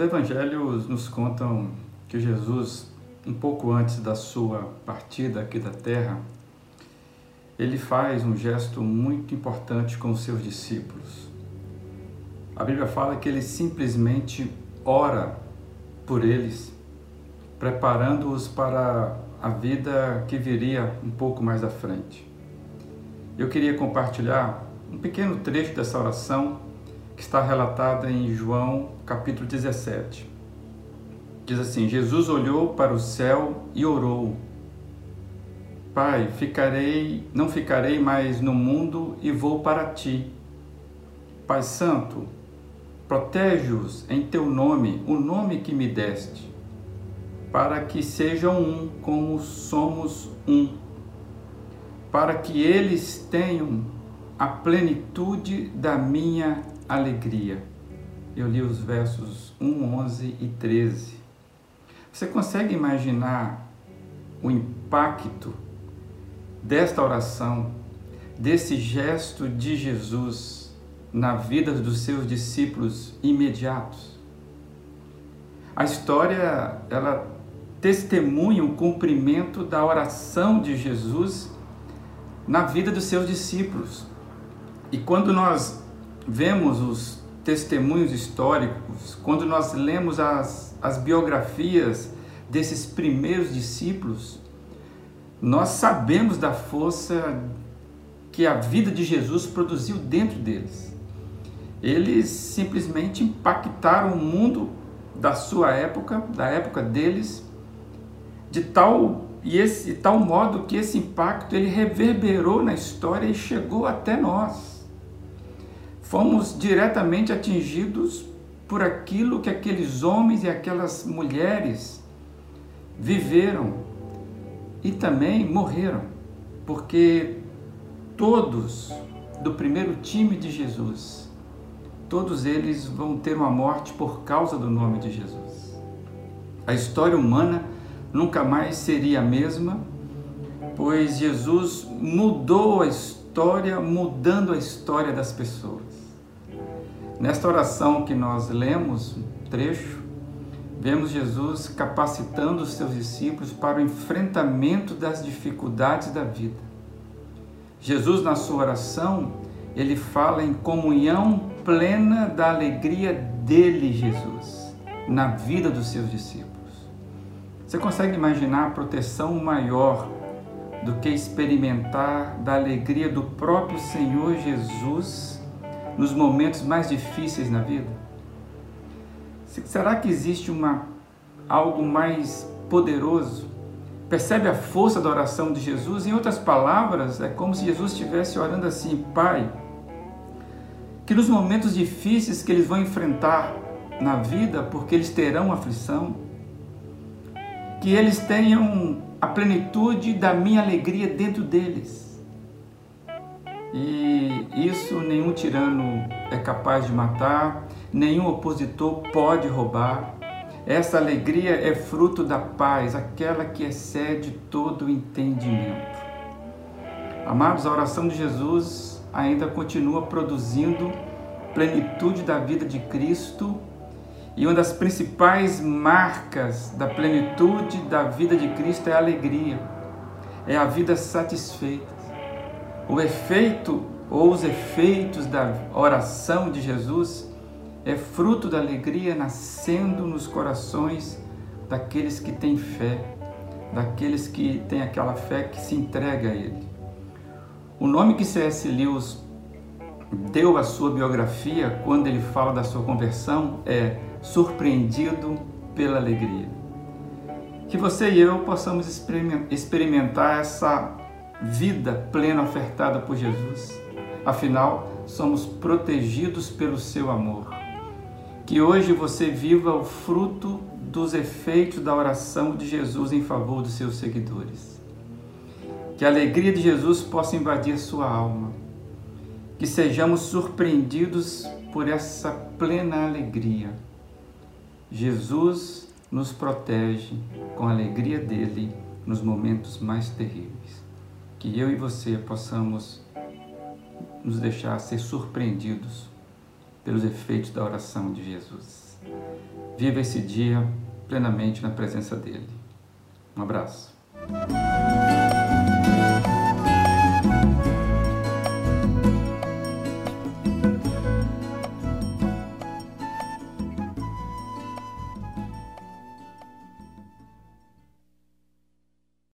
Os evangelhos nos contam que Jesus, um pouco antes da sua partida aqui da terra, ele faz um gesto muito importante com os seus discípulos. A Bíblia fala que ele simplesmente ora por eles, preparando-os para a vida que viria um pouco mais à frente. Eu queria compartilhar um pequeno trecho dessa oração que está relatada em João capítulo 17. Diz assim: Jesus olhou para o céu e orou: Pai, ficarei, não ficarei mais no mundo e vou para ti. Pai Santo, protege-os em teu nome, o nome que me deste, para que sejam um como somos um, para que eles tenham a plenitude da minha alegria. Eu li os versos 1, 11 e 13. Você consegue imaginar o impacto desta oração, desse gesto de Jesus na vida dos seus discípulos imediatos? A história, ela testemunha o cumprimento da oração de Jesus na vida dos seus discípulos. E quando nós vemos os testemunhos históricos, quando nós lemos as, as biografias desses primeiros discípulos, nós sabemos da força que a vida de Jesus produziu dentro deles. Eles simplesmente impactaram o mundo da sua época, da época deles, de tal e esse de tal modo que esse impacto ele reverberou na história e chegou até nós fomos diretamente atingidos por aquilo que aqueles homens e aquelas mulheres viveram e também morreram, porque todos do primeiro time de Jesus, todos eles vão ter uma morte por causa do nome de Jesus. A história humana nunca mais seria a mesma, pois Jesus mudou a história, mudando a história das pessoas. Nesta oração que nós lemos, um trecho, vemos Jesus capacitando os seus discípulos para o enfrentamento das dificuldades da vida. Jesus, na sua oração, ele fala em comunhão plena da alegria dele, Jesus, na vida dos seus discípulos. Você consegue imaginar a proteção maior do que experimentar da alegria do próprio Senhor Jesus nos momentos mais difíceis na vida? Será que existe uma, algo mais poderoso? Percebe a força da oração de Jesus? Em outras palavras, é como se Jesus estivesse orando assim: Pai, que nos momentos difíceis que eles vão enfrentar na vida, porque eles terão aflição, que eles tenham a plenitude da minha alegria dentro deles e isso nenhum tirano é capaz de matar, nenhum opositor pode roubar. Essa alegria é fruto da paz, aquela que excede todo o entendimento. Amados, a oração de Jesus ainda continua produzindo plenitude da vida de Cristo e uma das principais marcas da plenitude da vida de Cristo é a alegria, é a vida satisfeita o efeito ou os efeitos da oração de Jesus é fruto da alegria nascendo nos corações daqueles que têm fé, daqueles que têm aquela fé que se entrega a Ele. O nome que C.S. Lewis deu à sua biografia quando ele fala da sua conversão é Surpreendido pela Alegria. Que você e eu possamos experimentar essa vida plena ofertada por Jesus. Afinal, somos protegidos pelo seu amor. Que hoje você viva o fruto dos efeitos da oração de Jesus em favor dos seus seguidores. Que a alegria de Jesus possa invadir sua alma. Que sejamos surpreendidos por essa plena alegria. Jesus nos protege com a alegria dele nos momentos mais terríveis que eu e você possamos nos deixar ser surpreendidos pelos efeitos da oração de Jesus. viva esse dia plenamente na presença dele. Um abraço.